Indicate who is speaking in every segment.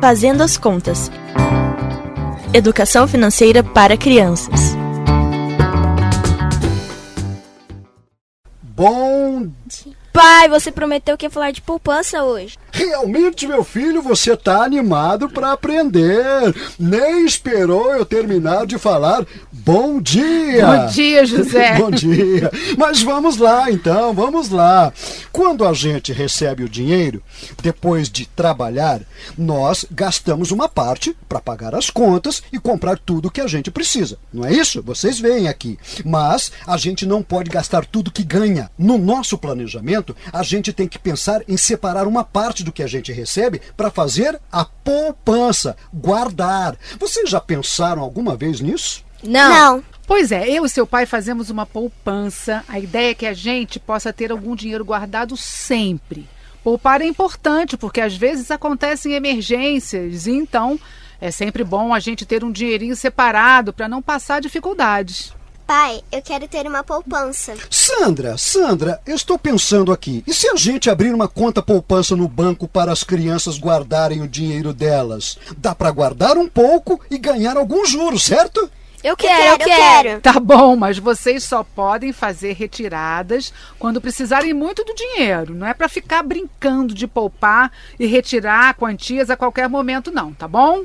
Speaker 1: Fazendo as Contas Educação Financeira para Crianças.
Speaker 2: Bom
Speaker 3: Pai, você prometeu que ia falar de poupança hoje.
Speaker 2: Realmente, meu filho, você tá animado para aprender. Nem esperou eu terminar de falar. Bom dia!
Speaker 4: Bom dia, José!
Speaker 2: Bom dia! Mas vamos lá, então, vamos lá. Quando a gente recebe o dinheiro, depois de trabalhar, nós gastamos uma parte para pagar as contas e comprar tudo que a gente precisa. Não é isso? Vocês veem aqui. Mas a gente não pode gastar tudo que ganha. No nosso planejamento, a gente tem que pensar em separar uma parte do que a gente recebe para fazer a poupança, guardar. Vocês já pensaram alguma vez nisso?
Speaker 3: Não.
Speaker 5: Não.
Speaker 4: Pois é, eu e seu pai fazemos uma poupança. A ideia é que a gente possa ter algum dinheiro guardado sempre. Poupar é importante porque às vezes acontecem emergências e então é sempre bom a gente ter um dinheirinho separado para não passar dificuldades.
Speaker 5: Pai, eu quero ter uma poupança.
Speaker 2: Sandra, Sandra, eu estou pensando aqui. E se a gente abrir uma conta poupança no banco para as crianças guardarem o dinheiro delas? Dá para guardar um pouco e ganhar alguns juros, certo?
Speaker 3: Eu quero, eu
Speaker 5: quero, eu quero.
Speaker 4: Tá bom, mas vocês só podem fazer retiradas quando precisarem muito do dinheiro. Não é para ficar brincando de poupar e retirar quantias a qualquer momento, não, tá bom?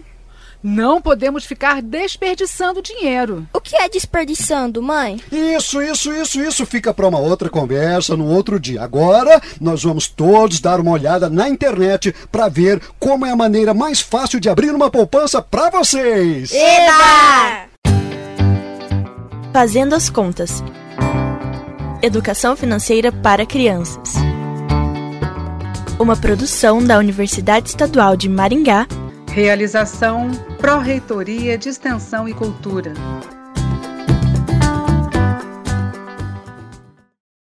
Speaker 4: Não podemos ficar desperdiçando dinheiro.
Speaker 3: O que é desperdiçando, mãe?
Speaker 2: Isso, isso, isso, isso fica para uma outra conversa no outro dia. Agora nós vamos todos dar uma olhada na internet para ver como é a maneira mais fácil de abrir uma poupança para vocês.
Speaker 3: Eba!
Speaker 1: Fazendo as Contas Educação Financeira para Crianças. Uma produção da Universidade Estadual de Maringá
Speaker 6: Realização Pró-Reitoria de Extensão e Cultura.